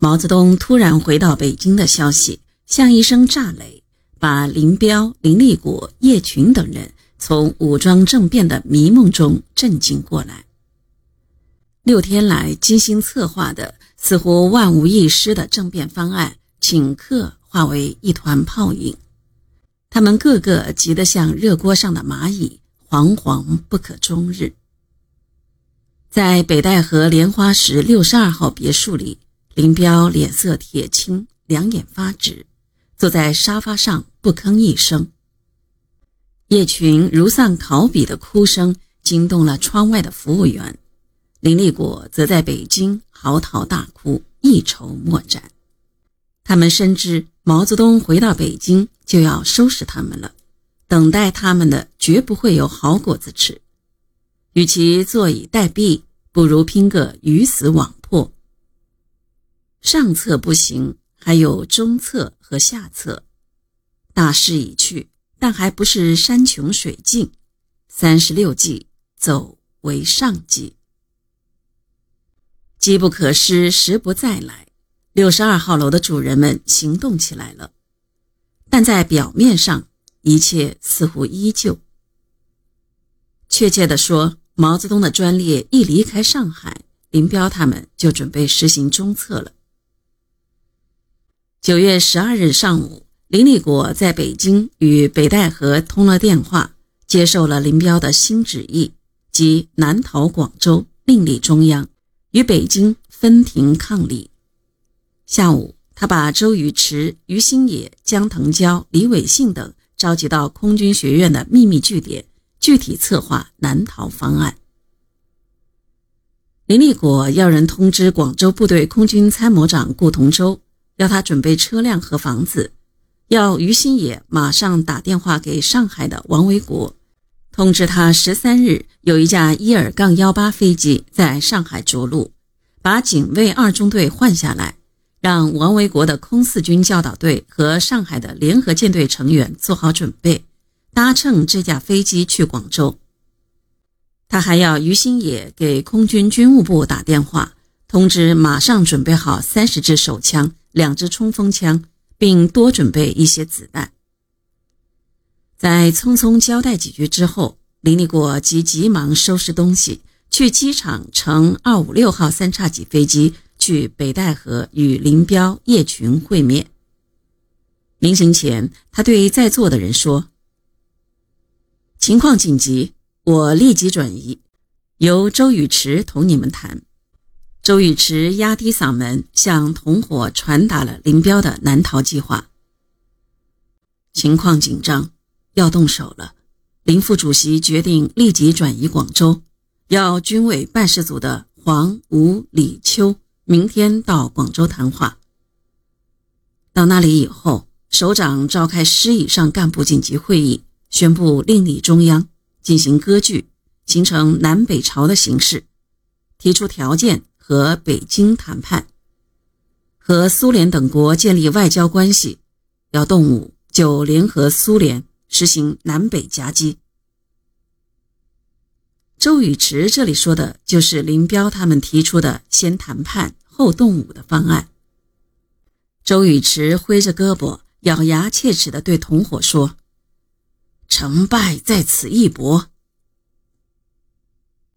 毛泽东突然回到北京的消息，像一声炸雷，把林彪、林立果、叶群等人从武装政变的迷梦中震惊过来。六天来精心策划的、似乎万无一失的政变方案，顷刻化为一团泡影。他们个个急得像热锅上的蚂蚁，惶惶不可终日。在北戴河莲花石六十二号别墅里，林彪脸色铁青，两眼发直，坐在沙发上不吭一声。叶群如丧考妣的哭声惊动了窗外的服务员，林立果则在北京嚎啕大哭，一筹莫展。他们深知毛泽东回到北京就要收拾他们了，等待他们的绝不会有好果子吃。与其坐以待毙，不如拼个鱼死网。上策不行，还有中策和下策。大势已去，但还不是山穷水尽。三十六计，走为上计。机不可失，时不再来。六十二号楼的主人们行动起来了，但在表面上，一切似乎依旧。确切地说，毛泽东的专列一离开上海，林彪他们就准备实行中策了。九月十二日上午，林立果在北京与北戴河通了电话，接受了林彪的新旨意，即南逃广州，另立中央，与北京分庭抗礼。下午，他把周宇驰、于新野、江腾蛟、李伟信等召集到空军学院的秘密据点。具体策划南逃方案。林立果要人通知广州部队空军参谋长顾同舟，要他准备车辆和房子；要于新野马上打电话给上海的王维国，通知他十三日有一架伊尔杠幺八飞机在上海着陆，把警卫二中队换下来，让王维国的空四军教导队和上海的联合舰队成员做好准备。搭乘这架飞机去广州。他还要于新野给空军军务部打电话，通知马上准备好三十支手枪、两支冲锋枪，并多准备一些子弹。在匆匆交代几句之后，林立果即急忙收拾东西，去机场乘二五六号三叉戟飞机去北戴河与林彪、叶群会面。临行前，他对在座的人说。情况紧急，我立即转移，由周宇驰同你们谈。周宇驰压低嗓门向同伙传达了林彪的南逃计划。情况紧张，要动手了。林副主席决定立即转移广州，要军委办事组的黄、吴、李、秋明天到广州谈话。到那里以后，首长召开师以上干部紧急会议。宣布另立中央，进行割据，形成南北朝的形式，提出条件和北京谈判，和苏联等国建立外交关系，要动武就联合苏联实行南北夹击。周宇驰这里说的就是林彪他们提出的先谈判后动武的方案。周宇驰挥着胳膊，咬牙切齿地对同伙说。成败在此一搏，